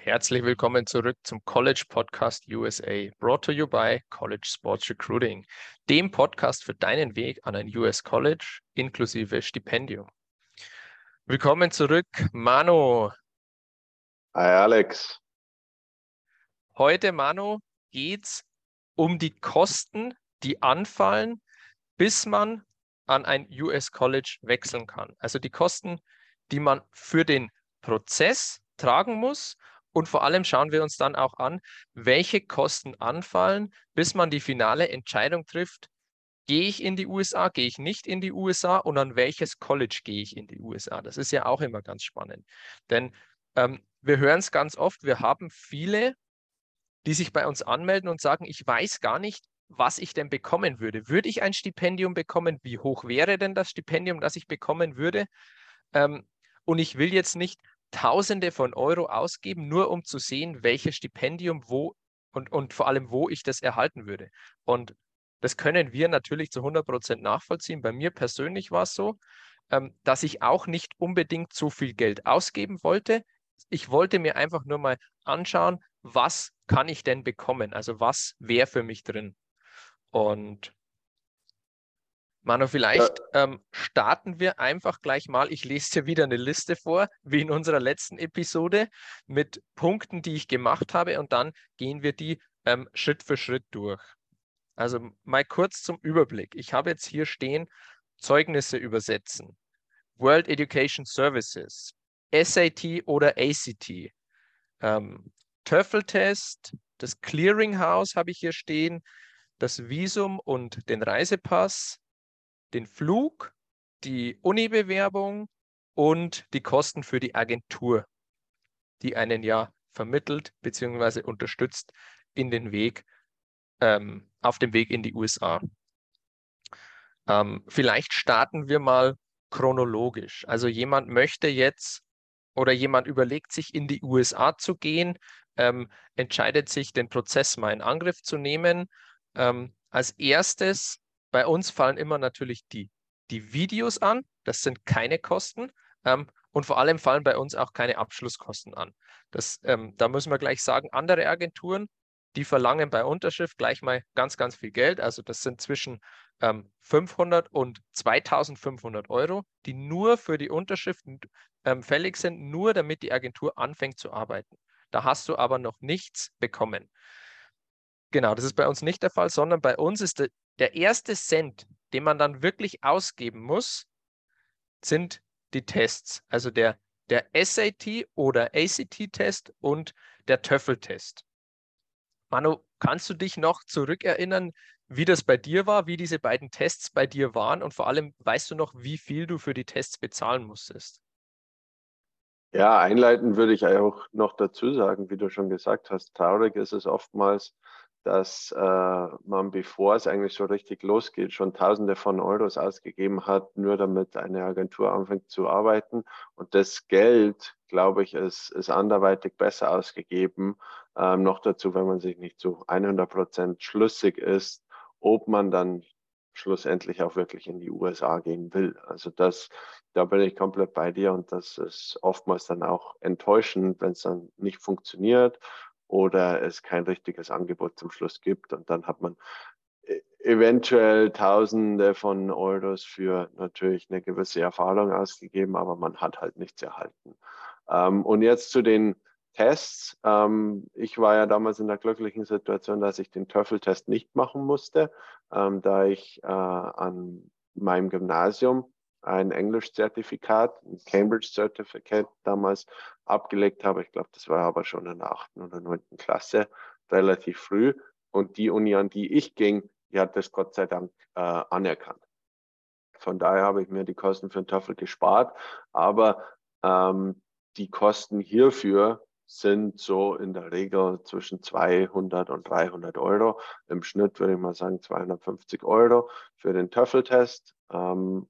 Herzlich willkommen zurück zum College Podcast USA, brought to you by College Sports Recruiting, dem Podcast für deinen Weg an ein US College inklusive Stipendium. Willkommen zurück, Manu. Hi, Alex. Heute, Manu, geht es um die Kosten, die anfallen, bis man an ein US College wechseln kann. Also die Kosten, die man für den Prozess tragen muss und vor allem schauen wir uns dann auch an, welche Kosten anfallen, bis man die finale Entscheidung trifft, gehe ich in die USA, gehe ich nicht in die USA und an welches College gehe ich in die USA. Das ist ja auch immer ganz spannend. Denn ähm, wir hören es ganz oft, wir haben viele, die sich bei uns anmelden und sagen, ich weiß gar nicht, was ich denn bekommen würde. Würde ich ein Stipendium bekommen? Wie hoch wäre denn das Stipendium, das ich bekommen würde? Ähm, und ich will jetzt nicht Tausende von Euro ausgeben, nur um zu sehen, welches Stipendium wo und, und vor allem, wo ich das erhalten würde. Und das können wir natürlich zu 100 Prozent nachvollziehen. Bei mir persönlich war es so, ähm, dass ich auch nicht unbedingt so viel Geld ausgeben wollte. Ich wollte mir einfach nur mal anschauen, was kann ich denn bekommen? Also was wäre für mich drin? Und Manu, vielleicht ja. ähm, starten wir einfach gleich mal. Ich lese dir wieder eine Liste vor, wie in unserer letzten Episode, mit Punkten, die ich gemacht habe und dann gehen wir die ähm, Schritt für Schritt durch. Also mal kurz zum Überblick. Ich habe jetzt hier stehen, Zeugnisse übersetzen, World Education Services, SAT oder ACT, ähm, TOEFL-Test, das Clearinghouse habe ich hier stehen, das Visum und den Reisepass, den Flug, die Uni-Bewerbung und die Kosten für die Agentur, die einen ja vermittelt bzw. unterstützt in den Weg, ähm, auf dem Weg in die USA. Ähm, vielleicht starten wir mal chronologisch. Also jemand möchte jetzt oder jemand überlegt sich in die USA zu gehen, ähm, entscheidet sich, den Prozess mal in Angriff zu nehmen. Ähm, als erstes bei uns fallen immer natürlich die, die Videos an. Das sind keine Kosten. Ähm, und vor allem fallen bei uns auch keine Abschlusskosten an. Das, ähm, da müssen wir gleich sagen, andere Agenturen, die verlangen bei Unterschrift gleich mal ganz, ganz viel Geld. Also das sind zwischen ähm, 500 und 2500 Euro, die nur für die Unterschrift ähm, fällig sind, nur damit die Agentur anfängt zu arbeiten. Da hast du aber noch nichts bekommen. Genau, das ist bei uns nicht der Fall, sondern bei uns ist der, erste Cent, den man dann wirklich ausgeben muss, sind die Tests. Also der, der SAT oder ACT-Test und der TOEFL-Test. Manu, kannst du dich noch zurückerinnern, wie das bei dir war, wie diese beiden Tests bei dir waren und vor allem weißt du noch, wie viel du für die Tests bezahlen musstest? Ja, einleitend würde ich auch noch dazu sagen, wie du schon gesagt hast, traurig ist es oftmals, dass äh, man, bevor es eigentlich so richtig losgeht, schon Tausende von Euros ausgegeben hat, nur damit eine Agentur anfängt zu arbeiten. Und das Geld, glaube ich, ist, ist anderweitig besser ausgegeben. Ähm, noch dazu, wenn man sich nicht zu 100 Prozent schlüssig ist, ob man dann schlussendlich auch wirklich in die USA gehen will. Also das, da bin ich komplett bei dir und das ist oftmals dann auch enttäuschend, wenn es dann nicht funktioniert oder es kein richtiges Angebot zum Schluss gibt. Und dann hat man e-, eventuell Tausende von Euros für natürlich eine gewisse Erfahrung ausgegeben, aber man hat halt nichts erhalten. Ähm, und jetzt zu den Tests. Ähm, ich war ja damals in der glücklichen Situation, dass ich den TOEFL-Test nicht machen musste, ähm, da ich äh, an meinem Gymnasium ein Englisch-Zertifikat, ein Cambridge-Zertifikat damals abgelegt habe. Ich glaube, das war aber schon in der achten oder neunten Klasse, relativ früh. Und die Uni, an die ich ging, die hat das Gott sei Dank äh, anerkannt. Von daher habe ich mir die Kosten für den TOEFL gespart. Aber ähm, die Kosten hierfür sind so in der Regel zwischen 200 und 300 Euro. Im Schnitt würde ich mal sagen 250 Euro für den TOEFL-Test. Ähm,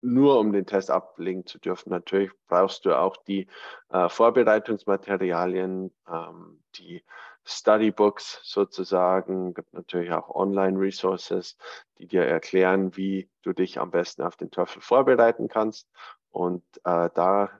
nur um den Test ablegen zu dürfen. Natürlich brauchst du auch die äh, Vorbereitungsmaterialien, ähm, die Studybooks sozusagen. Gibt natürlich auch Online-Resources, die dir erklären, wie du dich am besten auf den TOEFL vorbereiten kannst. Und äh, da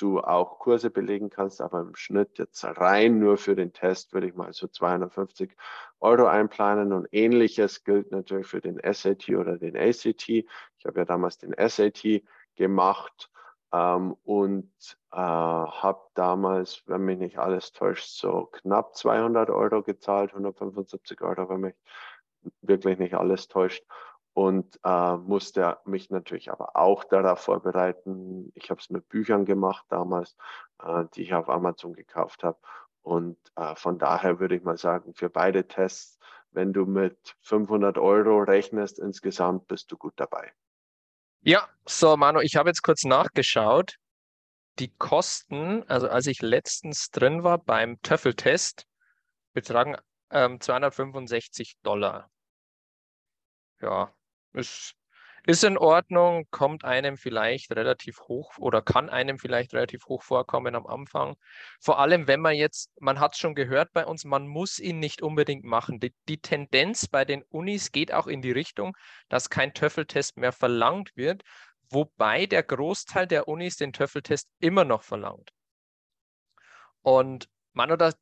du auch Kurse belegen kannst, aber im Schnitt jetzt rein nur für den Test würde ich mal so 250 Euro einplanen und ähnliches gilt natürlich für den SAT oder den ACT. Ich habe ja damals den SAT gemacht ähm, und äh, habe damals, wenn mich nicht alles täuscht, so knapp 200 Euro gezahlt, 175 Euro, wenn mich wirklich nicht alles täuscht und äh, musste mich natürlich aber auch darauf vorbereiten. Ich habe es mit Büchern gemacht damals, äh, die ich auf Amazon gekauft habe. Und äh, von daher würde ich mal sagen, für beide Tests, wenn du mit 500 Euro rechnest insgesamt, bist du gut dabei. Ja, so Manu, ich habe jetzt kurz nachgeschaut. Die Kosten, also als ich letztens drin war beim Töffeltest, betragen ähm, 265 Dollar. Ja, ist, ist in Ordnung, kommt einem vielleicht relativ hoch oder kann einem vielleicht relativ hoch vorkommen am Anfang. Vor allem, wenn man jetzt, man hat es schon gehört bei uns, man muss ihn nicht unbedingt machen. Die, die Tendenz bei den Unis geht auch in die Richtung, dass kein Töffeltest mehr verlangt wird, wobei der Großteil der Unis den Töffeltest immer noch verlangt. Und man oder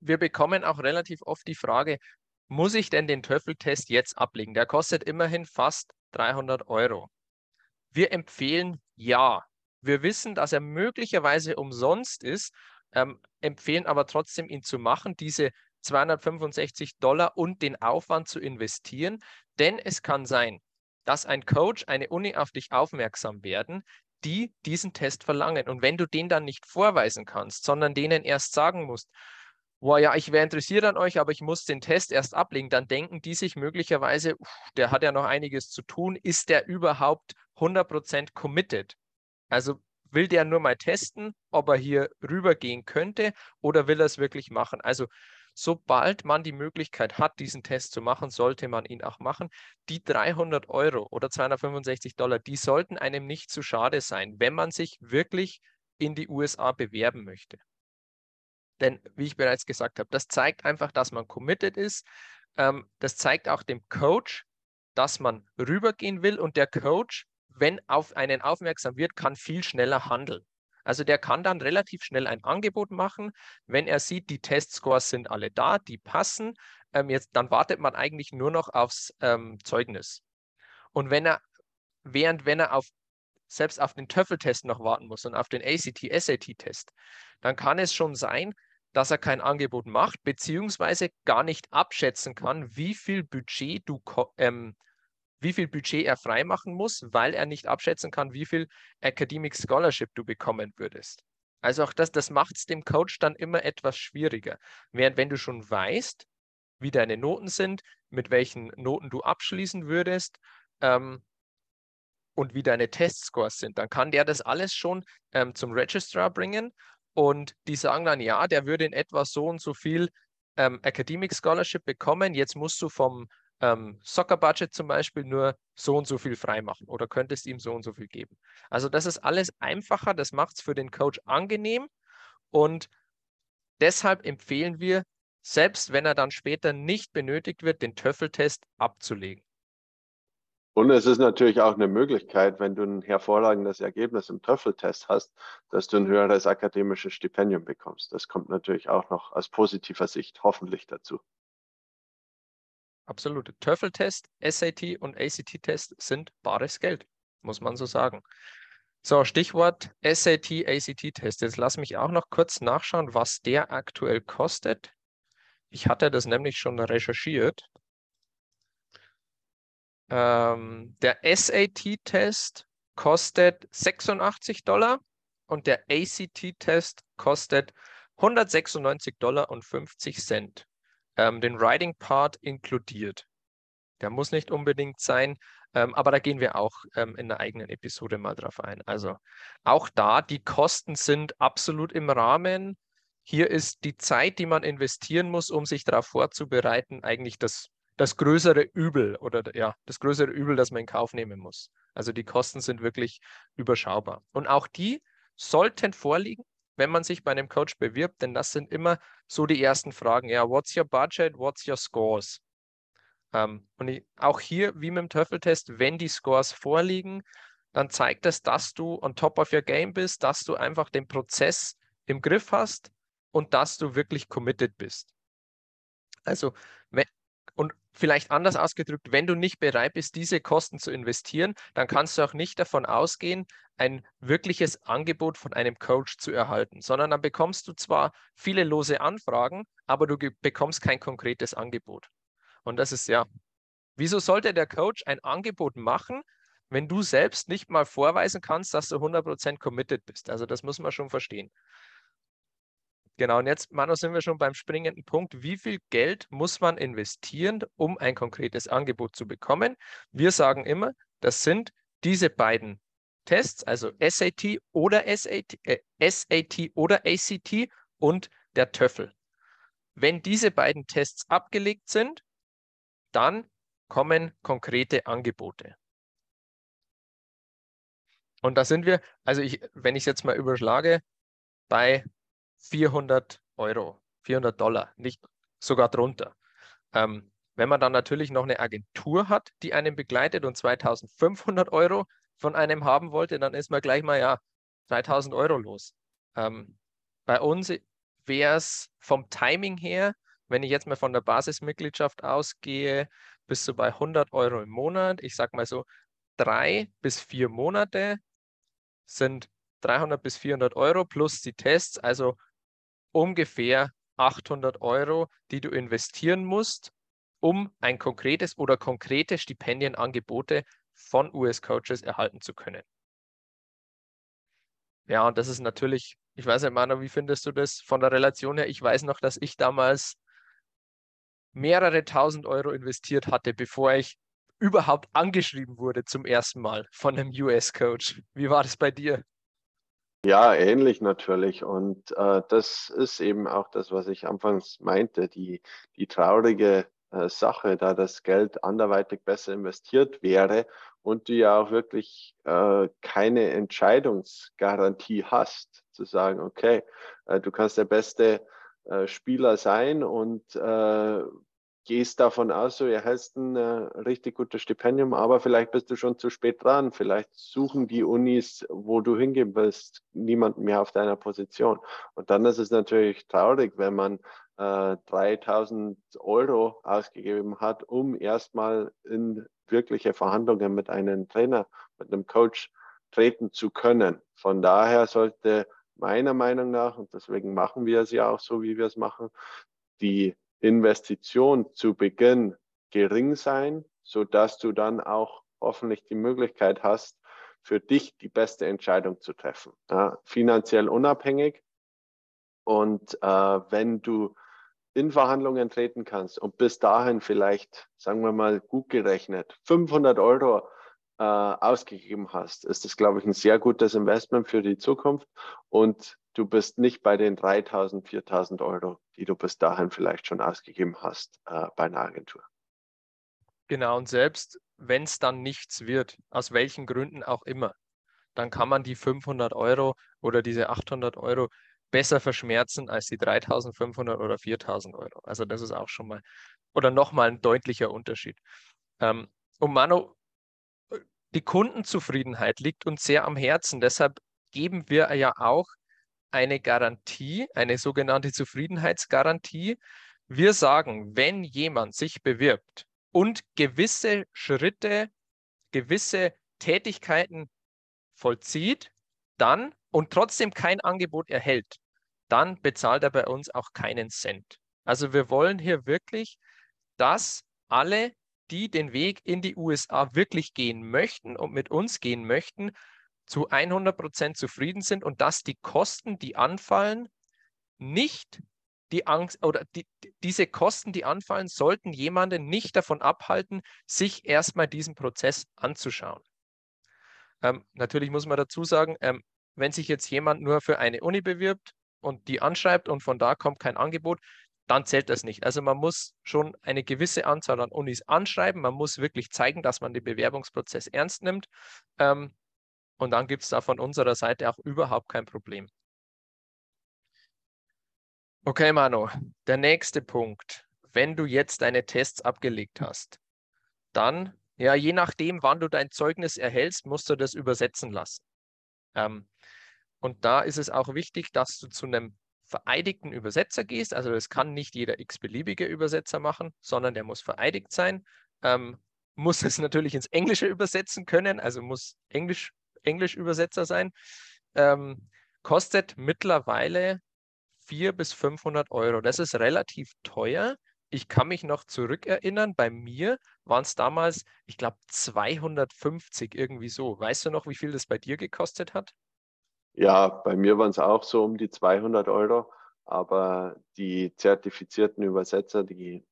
wir bekommen auch relativ oft die Frage, muss ich denn den Töffeltest jetzt ablegen? Der kostet immerhin fast 300 Euro. Wir empfehlen ja. Wir wissen, dass er möglicherweise umsonst ist, ähm, empfehlen aber trotzdem, ihn zu machen, diese 265 Dollar und den Aufwand zu investieren. Denn es kann sein, dass ein Coach, eine Uni auf dich aufmerksam werden, die diesen Test verlangen. Und wenn du den dann nicht vorweisen kannst, sondern denen erst sagen musst, boah, ja, ich wäre interessiert an euch, aber ich muss den Test erst ablegen, dann denken die sich möglicherweise, der hat ja noch einiges zu tun, ist der überhaupt 100% committed? Also will der nur mal testen, ob er hier rübergehen könnte oder will er es wirklich machen? Also sobald man die Möglichkeit hat, diesen Test zu machen, sollte man ihn auch machen. Die 300 Euro oder 265 Dollar, die sollten einem nicht zu schade sein, wenn man sich wirklich in die USA bewerben möchte. Denn, wie ich bereits gesagt habe, das zeigt einfach, dass man committed ist. Ähm, das zeigt auch dem Coach, dass man rübergehen will und der Coach, wenn auf einen aufmerksam wird, kann viel schneller handeln. Also der kann dann relativ schnell ein Angebot machen, wenn er sieht, die Testscores sind alle da, die passen. Ähm, jetzt, dann wartet man eigentlich nur noch aufs ähm, Zeugnis. Und wenn er, während wenn er auf selbst auf den Töffeltest noch warten muss und auf den ACT-SAT-Test, dann kann es schon sein, dass er kein Angebot macht, beziehungsweise gar nicht abschätzen kann, wie viel Budget du ähm, wie viel Budget er freimachen muss, weil er nicht abschätzen kann, wie viel Academic Scholarship du bekommen würdest. Also auch das, das macht es dem Coach dann immer etwas schwieriger. Während wenn du schon weißt, wie deine Noten sind, mit welchen Noten du abschließen würdest ähm, und wie deine Testscores sind, dann kann der das alles schon ähm, zum Registrar bringen und die sagen dann, ja, der würde in etwa so und so viel ähm, Academic Scholarship bekommen. Jetzt musst du vom ähm, Soccer Budget zum Beispiel nur so und so viel freimachen oder könntest ihm so und so viel geben. Also das ist alles einfacher, das macht es für den Coach angenehm und deshalb empfehlen wir, selbst wenn er dann später nicht benötigt wird, den Töffeltest abzulegen. Und es ist natürlich auch eine Möglichkeit, wenn du ein hervorragendes Ergebnis im Töffeltest hast, dass du ein höheres akademisches Stipendium bekommst. Das kommt natürlich auch noch aus positiver Sicht hoffentlich dazu. Absolut. Töffeltest, SAT und ACT-Test sind bares Geld, muss man so sagen. So, Stichwort SAT, ACT-Test. Jetzt lass mich auch noch kurz nachschauen, was der aktuell kostet. Ich hatte das nämlich schon recherchiert. Ähm, der SAT-Test kostet 86 Dollar und der ACT-Test kostet 196 Dollar und 50 Cent. Ähm, den Writing Part inkludiert. Der muss nicht unbedingt sein, ähm, aber da gehen wir auch ähm, in einer eigenen Episode mal drauf ein. Also auch da, die Kosten sind absolut im Rahmen. Hier ist die Zeit, die man investieren muss, um sich darauf vorzubereiten, eigentlich das das größere Übel oder ja, das größere Übel, das man in Kauf nehmen muss. Also die Kosten sind wirklich überschaubar. Und auch die sollten vorliegen, wenn man sich bei einem Coach bewirbt, denn das sind immer so die ersten Fragen. Ja, what's your budget? What's your scores? Ähm, und ich, auch hier, wie mit dem Töffeltest, wenn die Scores vorliegen, dann zeigt es, dass du on top of your game bist, dass du einfach den Prozess im Griff hast und dass du wirklich committed bist. Also, und vielleicht anders ausgedrückt, wenn du nicht bereit bist, diese Kosten zu investieren, dann kannst du auch nicht davon ausgehen, ein wirkliches Angebot von einem Coach zu erhalten, sondern dann bekommst du zwar viele lose Anfragen, aber du bekommst kein konkretes Angebot. Und das ist ja, wieso sollte der Coach ein Angebot machen, wenn du selbst nicht mal vorweisen kannst, dass du 100% committed bist? Also das muss man schon verstehen. Genau, und jetzt, Manu, sind wir schon beim springenden Punkt. Wie viel Geld muss man investieren, um ein konkretes Angebot zu bekommen? Wir sagen immer, das sind diese beiden Tests, also SAT oder SAT, äh, SAT oder ACT und der TOEFL. Wenn diese beiden Tests abgelegt sind, dann kommen konkrete Angebote. Und da sind wir, also ich, wenn ich es jetzt mal überschlage, bei 400 Euro, 400 Dollar, nicht sogar drunter. Ähm, wenn man dann natürlich noch eine Agentur hat, die einen begleitet und 2500 Euro von einem haben wollte, dann ist man gleich mal ja 3000 Euro los. Ähm, bei uns wäre es vom Timing her, wenn ich jetzt mal von der Basismitgliedschaft ausgehe, bist du bei 100 Euro im Monat. Ich sage mal so, drei bis vier Monate sind 300 bis 400 Euro plus die Tests, also ungefähr 800 Euro, die du investieren musst, um ein konkretes oder konkrete Stipendienangebote von US-Coaches erhalten zu können. Ja, und das ist natürlich, ich weiß nicht, Manu, wie findest du das von der Relation her? Ich weiß noch, dass ich damals mehrere tausend Euro investiert hatte, bevor ich überhaupt angeschrieben wurde zum ersten Mal von einem US-Coach. Wie war das bei dir? Ja, ähnlich natürlich. Und äh, das ist eben auch das, was ich anfangs meinte, die, die traurige äh, Sache, da das Geld anderweitig besser investiert wäre und du ja auch wirklich äh, keine Entscheidungsgarantie hast, zu sagen, okay, äh, du kannst der beste äh, Spieler sein und gehst davon aus, du erhältst ein äh, richtig gutes Stipendium, aber vielleicht bist du schon zu spät dran. Vielleicht suchen die Unis, wo du hingehen willst, niemanden mehr auf deiner Position. Und dann ist es natürlich traurig, wenn man äh, 3000 Euro ausgegeben hat, um erstmal in wirkliche Verhandlungen mit einem Trainer, mit einem Coach treten zu können. Von daher sollte meiner Meinung nach, und deswegen machen wir es ja auch so, wie wir es machen, die Investition zu Beginn gering sein, so dass du dann auch hoffentlich die Möglichkeit hast, für dich die beste Entscheidung zu treffen. Ja, finanziell unabhängig. Und äh, wenn du in Verhandlungen treten kannst und bis dahin vielleicht, sagen wir mal, gut gerechnet 500 Euro äh, ausgegeben hast, ist das, glaube ich, ein sehr gutes Investment für die Zukunft. Und du bist nicht bei den 3000, 4000 Euro, die du bis dahin vielleicht schon ausgegeben hast äh, bei einer Agentur. Genau, und selbst wenn es dann nichts wird, aus welchen Gründen auch immer, dann kann man die 500 Euro oder diese 800 Euro besser verschmerzen als die 3500 oder 4000 Euro. Also das ist auch schon mal oder nochmal ein deutlicher Unterschied. Ähm, und Manu, die Kundenzufriedenheit liegt uns sehr am Herzen. Deshalb geben wir ja auch eine Garantie, eine sogenannte Zufriedenheitsgarantie. Wir sagen, wenn jemand sich bewirbt und gewisse Schritte, gewisse Tätigkeiten vollzieht, dann und trotzdem kein Angebot erhält, dann bezahlt er bei uns auch keinen Cent. Also wir wollen hier wirklich, dass alle, die den Weg in die USA wirklich gehen möchten und mit uns gehen möchten, zu 100 Prozent zufrieden sind und dass die Kosten, die anfallen, nicht die Angst oder die, diese Kosten, die anfallen, sollten jemanden nicht davon abhalten, sich erstmal diesen Prozess anzuschauen. Ähm, natürlich muss man dazu sagen, ähm, wenn sich jetzt jemand nur für eine Uni bewirbt und die anschreibt und von da kommt kein Angebot, dann zählt das nicht. Also man muss schon eine gewisse Anzahl an Unis anschreiben. Man muss wirklich zeigen, dass man den Bewerbungsprozess ernst nimmt. Ähm, und dann gibt es da von unserer Seite auch überhaupt kein Problem. Okay, Manu, der nächste Punkt. Wenn du jetzt deine Tests abgelegt hast, dann Ja, je nachdem, wann du dein Zeugnis erhältst, musst du das übersetzen lassen. Ähm, und da ist es auch wichtig, dass du zu einem vereidigten Übersetzer gehst. Also das kann nicht jeder x-beliebige Übersetzer machen, sondern der muss vereidigt sein. Ähm, muss es natürlich ins Englische übersetzen können, also muss Englisch, Englisch-Übersetzer sein. Ähm, kostet mittlerweile 400 bis 500 Euro. Das ist relativ teuer. Ich kann mich noch zurückerinnern, bei mir waren es damals, ich glaube, 250 irgendwie so. Weißt du noch, wie viel das bei dir gekostet hat? Ja, bei mir waren es auch so um die 200 Euro, aber die zertifizierten Übersetzer, die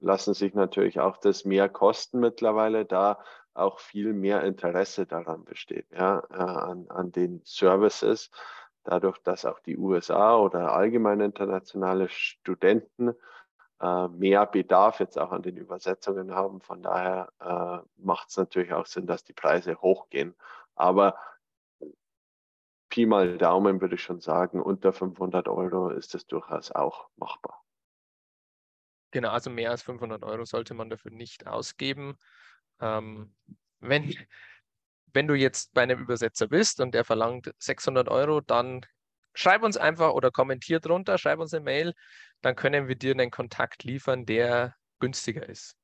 lassen sich natürlich auch das mehr kosten mittlerweile, da auch viel mehr Interesse daran besteht, ja, äh, an, an den Services, dadurch, dass auch die USA oder allgemein internationale Studenten äh, mehr Bedarf jetzt auch an den Übersetzungen haben. Von daher äh, macht es natürlich auch Sinn, dass die Preise hochgehen. Aber Pi mal Daumen würde ich schon sagen, unter 500 Euro ist es durchaus auch machbar. Genau, also mehr als 500 Euro sollte man dafür nicht ausgeben. Ähm, wenn, wenn du jetzt bei einem Übersetzer bist und der verlangt 600 Euro, dann schreib uns einfach oder kommentier drunter, schreib uns eine Mail, dann können wir dir einen Kontakt liefern, der günstiger ist.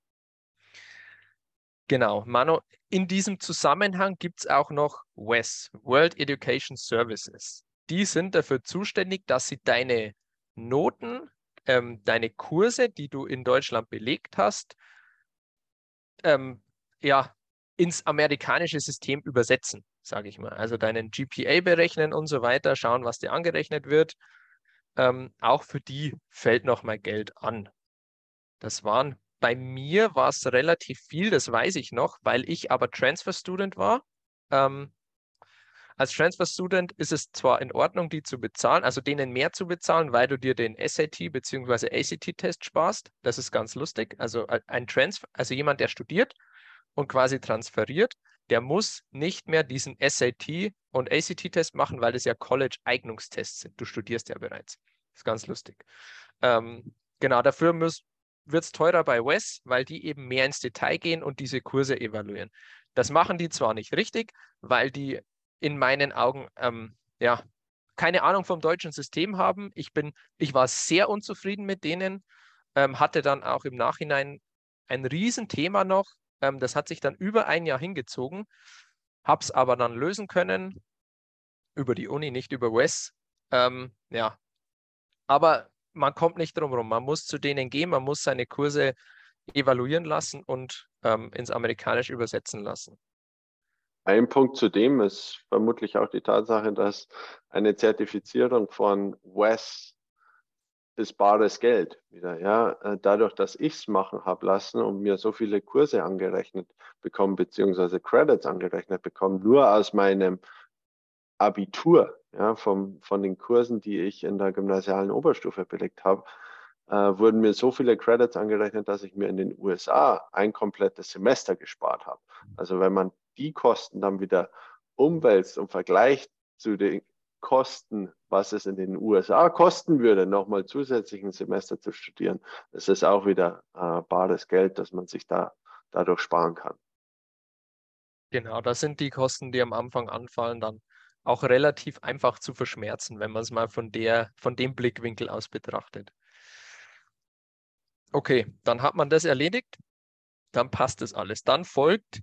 Genau, Mano, in diesem Zusammenhang gibt es auch noch WES, World Education Services. Die sind dafür zuständig, dass sie deine Noten, ähm, deine Kurse, die du in Deutschland belegt hast, ähm, ja, ins amerikanische System übersetzen, sage ich mal. Also deinen GPA berechnen und so weiter, schauen, was dir angerechnet wird. Ähm, auch für die fällt noch mal Geld an. Das waren bei mir war es relativ viel, das weiß ich noch, weil ich aber Transfer Student war. Ähm, als Transfer Student ist es zwar in Ordnung, die zu bezahlen, also denen mehr zu bezahlen, weil du dir den SAT bzw. ACT-Test sparst. Das ist ganz lustig. Also ein Transfer, also jemand, der studiert und quasi transferiert, der muss nicht mehr diesen SAT und ACT-Test machen, weil das ja College-Eignungstests sind. Du studierst ja bereits. Das ist ganz lustig. Ähm, genau, dafür wird es teurer bei WES, weil die eben mehr ins Detail gehen und diese Kurse evaluieren. Das machen die zwar nicht richtig, weil die in meinen Augen ähm, ja keine Ahnung vom deutschen System haben. Ich bin, ich war sehr unzufrieden mit denen, ähm, hatte dann auch im Nachhinein ein Riesenthema noch. Ähm, das hat sich dann über ein Jahr hingezogen, habe es aber dann lösen können über die Uni, nicht über WES. Ähm, ja, aber man kommt nicht drum herum. Man muss zu denen gehen, man muss seine Kurse evaluieren lassen und ähm, ins Amerikanische übersetzen lassen. Ein Punkt zu dem ist vermutlich auch die Tatsache, dass eine Zertifizierung von WES ist bares Geld wieder. Ja, äh, dadurch, dass ich es machen habe lassen und mir so viele Kurse angerechnet bekommen, beziehungsweise Credits angerechnet bekommen, nur aus meinem Abitur, ja, vom, von den Kursen, die ich in der gymnasialen Oberstufe belegt habe, äh, wurden mir so viele Credits angerechnet, dass ich mir in den USA ein komplettes Semester gespart habe. Also wenn man die Kosten dann wieder umwälzt und vergleicht zu den Kosten, was es in den USA kosten würde, nochmal zusätzlich ein Semester zu studieren, das ist auch wieder äh, bares Geld, das man sich da dadurch sparen kann. Genau, das sind die Kosten, die am Anfang anfallen, dann auch relativ einfach zu verschmerzen, wenn man es mal von, der, von dem Blickwinkel aus betrachtet. Okay, dann hat man das erledigt, dann passt das alles. Dann folgt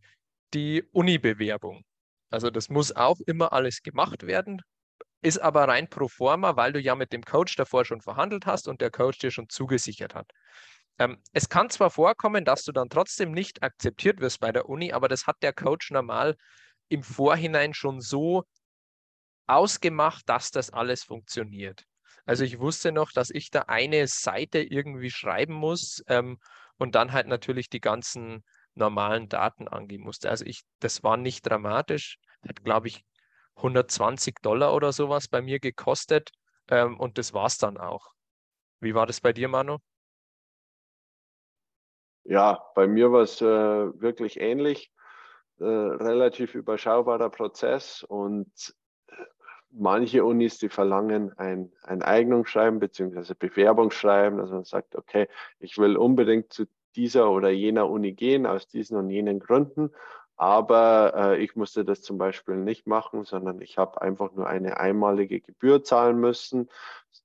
die Uni-Bewerbung. Also das muss auch immer alles gemacht werden, ist aber rein pro forma, weil du ja mit dem Coach davor schon verhandelt hast und der Coach dir schon zugesichert hat. Ähm, es kann zwar vorkommen, dass du dann trotzdem nicht akzeptiert wirst bei der Uni, aber das hat der Coach normal im Vorhinein schon so ausgemacht, dass das alles funktioniert. Also ich wusste noch, dass ich da eine Seite irgendwie schreiben muss ähm, und dann halt natürlich die ganzen normalen Daten angeben musste. Also ich, das war nicht dramatisch, hat glaube ich 120 Dollar oder sowas bei mir gekostet ähm, und das war es dann auch. Wie war das bei dir, Manu? Ja, bei mir war es äh, wirklich ähnlich. Äh, relativ überschaubarer Prozess und manche Unis, die verlangen ein, ein Eignungsschreiben bzw. Bewerbungsschreiben, dass man sagt, okay, ich will unbedingt zu dieser oder jener Uni gehen, aus diesen und jenen Gründen. Aber äh, ich musste das zum Beispiel nicht machen, sondern ich habe einfach nur eine einmalige Gebühr zahlen müssen,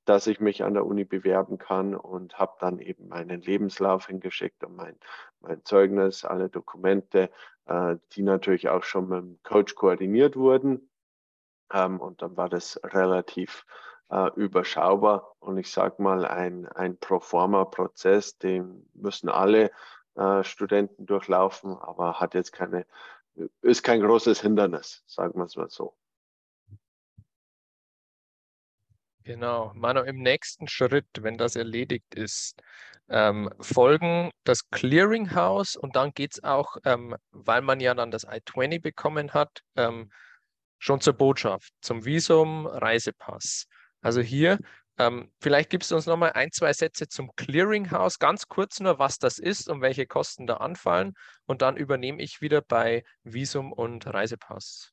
dass ich mich an der Uni bewerben kann und habe dann eben meinen Lebenslauf hingeschickt und mein, mein Zeugnis, alle Dokumente, äh, die natürlich auch schon mit dem Coach koordiniert wurden. Ähm, und dann war das relativ äh, überschaubar und ich sage mal ein, ein Proforma-Prozess, den müssen alle äh, Studenten durchlaufen, aber hat jetzt keine, ist kein großes Hindernis, sagen wir es mal so. Genau, Manu, im nächsten Schritt, wenn das erledigt ist, ähm, folgen das Clearinghouse und dann geht es auch, ähm, weil man ja dann das I-20 bekommen hat, ähm, schon zur Botschaft, zum Visum, Reisepass. Also hier ähm, vielleicht gibst du uns nochmal ein, zwei Sätze zum Clearinghouse, ganz kurz nur, was das ist und welche Kosten da anfallen. Und dann übernehme ich wieder bei Visum und Reisepass.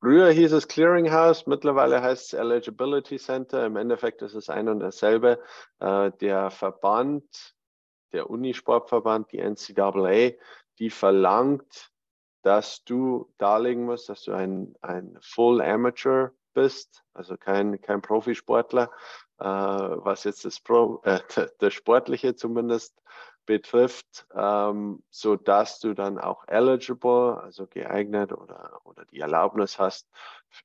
Früher hieß es Clearinghouse, mittlerweile heißt es Eligibility Center. Im Endeffekt ist es ein und dasselbe. Äh, der Verband, der Unisportverband, die NCAA, die verlangt, dass du darlegen musst, dass du ein, ein Full Amateur bist, also kein, kein Profisportler, äh, was jetzt das, Pro, äh, das Sportliche zumindest betrifft, ähm, so dass du dann auch eligible, also geeignet oder, oder die Erlaubnis hast,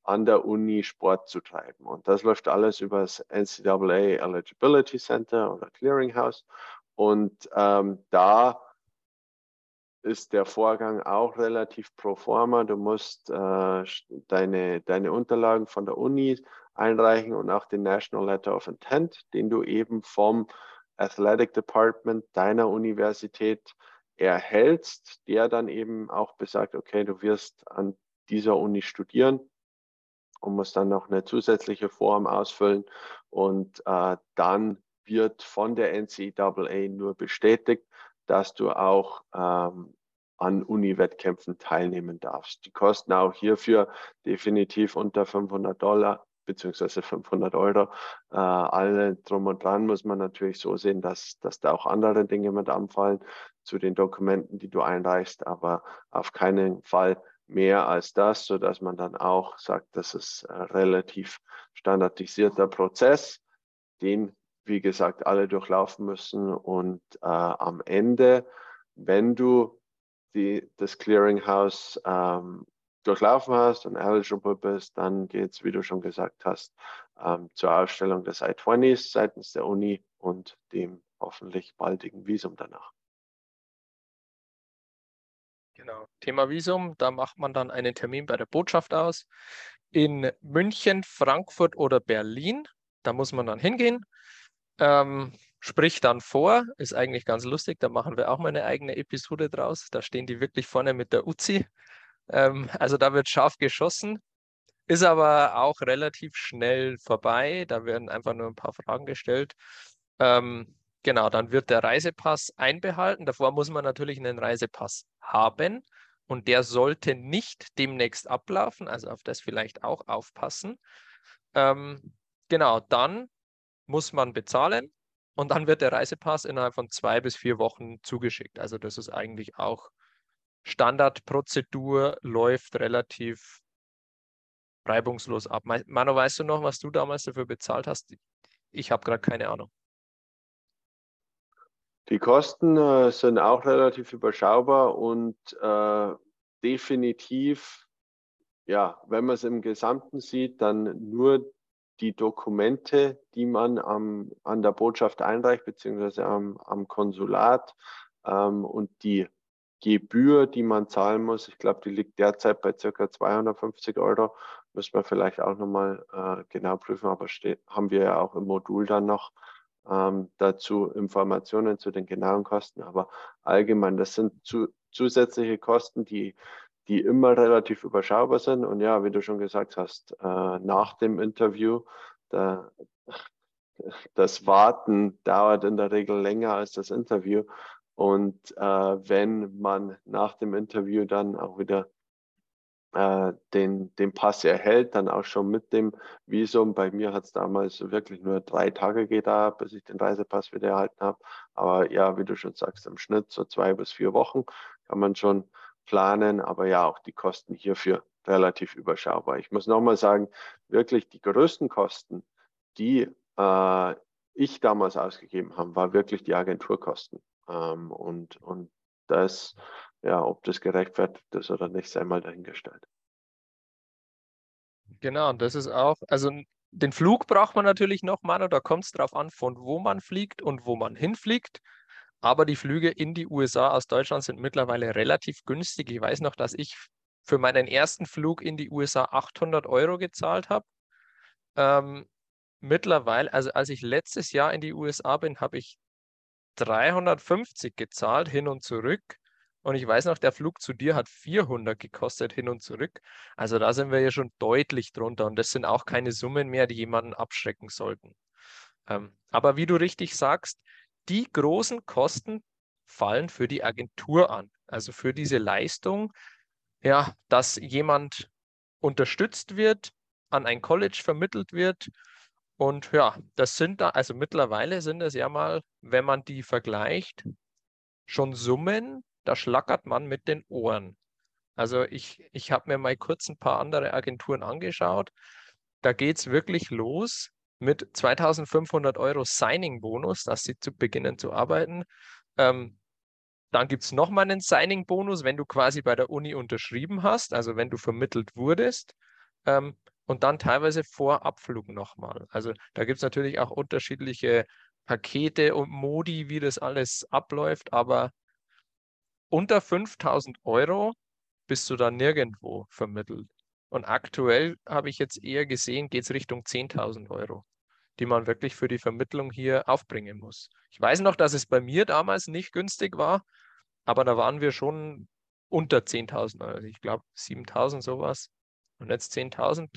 an der Uni Sport zu treiben. Und das läuft alles über das NCAA Eligibility Center oder Clearinghouse. Und ähm, da ist der Vorgang auch relativ pro forma. Du musst äh, deine, deine Unterlagen von der Uni einreichen und auch den National Letter of Intent, den du eben vom Athletic Department deiner Universität erhältst, der dann eben auch besagt, okay, du wirst an dieser Uni studieren und musst dann noch eine zusätzliche Form ausfüllen und äh, dann wird von der NCAA nur bestätigt, dass du auch ähm, an Uni-Wettkämpfen teilnehmen darfst. Die kosten auch hierfür definitiv unter 500 Dollar beziehungsweise 500 Euro. Äh, alle drum und dran muss man natürlich so sehen, dass, dass da auch andere Dinge mit anfallen zu den Dokumenten, die du einreichst, aber auf keinen Fall mehr als das, so dass man dann auch sagt, das ist relativ standardisierter Prozess, den wie gesagt, alle durchlaufen müssen. Und äh, am Ende, wenn du die, das Clearinghouse ähm, durchlaufen hast und eligible bist, dann geht es, wie du schon gesagt hast, ähm, zur Ausstellung des I-20s seitens der Uni und dem hoffentlich baldigen Visum danach. Genau, Thema Visum, da macht man dann einen Termin bei der Botschaft aus. In München, Frankfurt oder Berlin, da muss man dann hingehen ähm, spricht dann vor, ist eigentlich ganz lustig, da machen wir auch mal eine eigene Episode draus. Da stehen die wirklich vorne mit der Uzi. Ähm, also da wird scharf geschossen, ist aber auch relativ schnell vorbei. Da werden einfach nur ein paar Fragen gestellt. Ähm, genau, dann wird der Reisepass einbehalten. Davor muss man natürlich einen Reisepass haben und der sollte nicht demnächst ablaufen, also auf das vielleicht auch aufpassen. Ähm, genau, dann muss man bezahlen und dann wird der Reisepass innerhalb von zwei bis vier Wochen zugeschickt. Also das ist eigentlich auch Standardprozedur, läuft relativ reibungslos ab. Manu, weißt du noch, was du damals dafür bezahlt hast? Ich habe gerade keine Ahnung. Die Kosten äh, sind auch relativ überschaubar und äh, definitiv, ja, wenn man es im Gesamten sieht, dann nur die Dokumente, die man am, an der Botschaft einreicht, beziehungsweise am, am Konsulat ähm, und die Gebühr, die man zahlen muss, ich glaube, die liegt derzeit bei circa 250 Euro, müssen wir vielleicht auch nochmal äh, genau prüfen, aber haben wir ja auch im Modul dann noch ähm, dazu Informationen zu den genauen Kosten. Aber allgemein, das sind zu, zusätzliche Kosten, die die immer relativ überschaubar sind. Und ja, wie du schon gesagt hast, äh, nach dem Interview, da, das Warten dauert in der Regel länger als das Interview. Und äh, wenn man nach dem Interview dann auch wieder äh, den, den Pass erhält, dann auch schon mit dem Visum. Bei mir hat es damals wirklich nur drei Tage gedauert, bis ich den Reisepass wieder erhalten habe. Aber ja, wie du schon sagst, im Schnitt so zwei bis vier Wochen kann man schon planen. Aber ja, auch die Kosten hierfür relativ überschaubar. Ich muss nochmal sagen, wirklich die größten Kosten, die äh, ich damals ausgegeben habe, war wirklich die Agenturkosten. Ähm, und, und das, ja, ob das gerechtfertigt ist oder nicht, sei mal dahingestellt. Genau, und das ist auch, also den Flug braucht man natürlich noch, Manu, da kommt es darauf an, von wo man fliegt und wo man hinfliegt. Aber die Flüge in die USA aus Deutschland sind mittlerweile relativ günstig. Ich weiß noch, dass ich für meinen ersten Flug in die USA 800 Euro gezahlt habe. Ähm, mittlerweile, also als ich letztes Jahr in die USA bin, habe ich 350 gezahlt hin und zurück. Und ich weiß noch, der Flug zu dir hat 400 gekostet hin und zurück. Also da sind wir ja schon deutlich drunter. Und das sind auch keine Summen mehr, die jemanden abschrecken sollten. Ähm, aber wie du richtig sagst, die großen Kosten fallen für die Agentur an. Also für diese Leistung, ja, dass jemand unterstützt wird, an ein College vermittelt wird und ja, das sind da, also mittlerweile sind es ja mal, wenn man die vergleicht, schon Summen, da schlackert man mit den Ohren. Also ich, ich habe mir mal kurz ein paar andere Agenturen angeschaut. Da geht es wirklich los mit 2500 Euro Signing-Bonus, dass sie zu beginnen zu arbeiten. Ähm, dann gibt es nochmal einen Signing-Bonus, wenn du quasi bei der Uni unterschrieben hast, also wenn du vermittelt wurdest. Ähm, und dann teilweise vor Abflug nochmal. Also da gibt es natürlich auch unterschiedliche Pakete und Modi, wie das alles abläuft, aber unter 5000 Euro bist du da nirgendwo vermittelt. Und aktuell habe ich jetzt eher gesehen, geht es Richtung 10.000 Euro, die man wirklich für die Vermittlung hier aufbringen muss. Ich weiß noch, dass es bei mir damals nicht günstig war, aber da waren wir schon unter 10.000 Euro. Also ich glaube 7.000 sowas. Und jetzt 10.000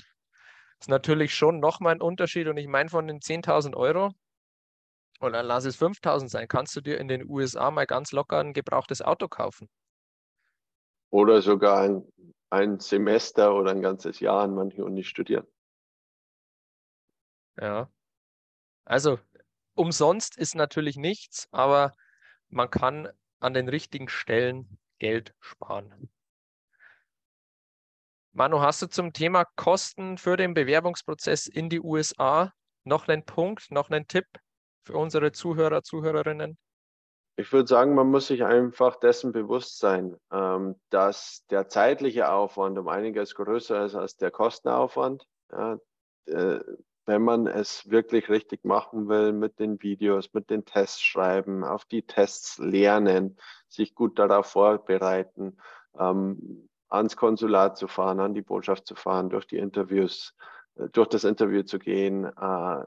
ist natürlich schon nochmal ein Unterschied. Und ich meine, von den 10.000 Euro, und dann lass es 5.000 sein, kannst du dir in den USA mal ganz locker ein gebrauchtes Auto kaufen. Oder sogar ein, ein Semester oder ein ganzes Jahr an manchen Uni studieren. Ja. Also umsonst ist natürlich nichts, aber man kann an den richtigen Stellen Geld sparen. Manu, hast du zum Thema Kosten für den Bewerbungsprozess in die USA noch einen Punkt, noch einen Tipp für unsere Zuhörer, Zuhörerinnen? Ich würde sagen, man muss sich einfach dessen bewusst sein, ähm, dass der zeitliche Aufwand um einiges größer ist als der Kostenaufwand. Äh, wenn man es wirklich richtig machen will mit den Videos, mit den Tests schreiben, auf die Tests lernen, sich gut darauf vorbereiten, ähm, ans Konsulat zu fahren, an die Botschaft zu fahren, durch die Interviews, äh, durch das Interview zu gehen, äh,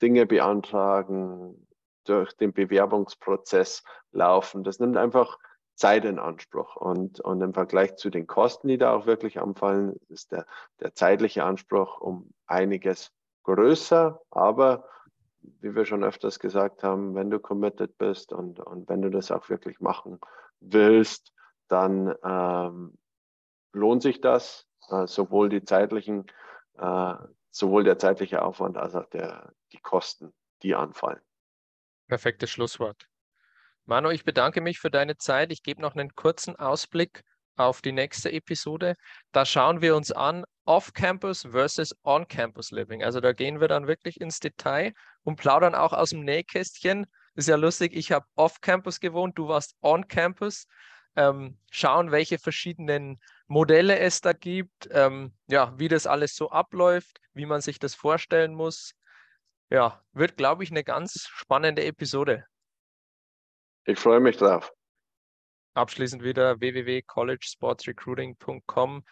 Dinge beantragen, durch den Bewerbungsprozess laufen. Das nimmt einfach Zeit in Anspruch. Und, und im Vergleich zu den Kosten, die da auch wirklich anfallen, ist der, der zeitliche Anspruch um einiges größer. Aber wie wir schon öfters gesagt haben, wenn du committed bist und, und wenn du das auch wirklich machen willst, dann ähm, lohnt sich das, äh, sowohl die zeitlichen, äh, sowohl der zeitliche Aufwand als auch der, die Kosten, die anfallen. Perfektes Schlusswort. Manu, ich bedanke mich für deine Zeit. Ich gebe noch einen kurzen Ausblick auf die nächste Episode. Da schauen wir uns an Off-Campus versus On-Campus Living. Also da gehen wir dann wirklich ins Detail und plaudern auch aus dem Nähkästchen. Ist ja lustig, ich habe Off-Campus gewohnt, du warst On-Campus ähm, schauen, welche verschiedenen Modelle es da gibt, ähm, ja, wie das alles so abläuft, wie man sich das vorstellen muss. Ja, wird, glaube ich, eine ganz spannende Episode. Ich freue mich drauf. Abschließend wieder www.collegesportsrecruiting.com.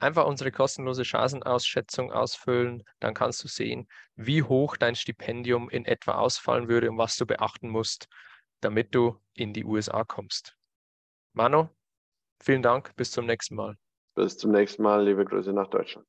Einfach unsere kostenlose Chancenausschätzung ausfüllen, dann kannst du sehen, wie hoch dein Stipendium in etwa ausfallen würde und was du beachten musst, damit du in die USA kommst. Manu, vielen Dank, bis zum nächsten Mal. Bis zum nächsten Mal, liebe Grüße nach Deutschland.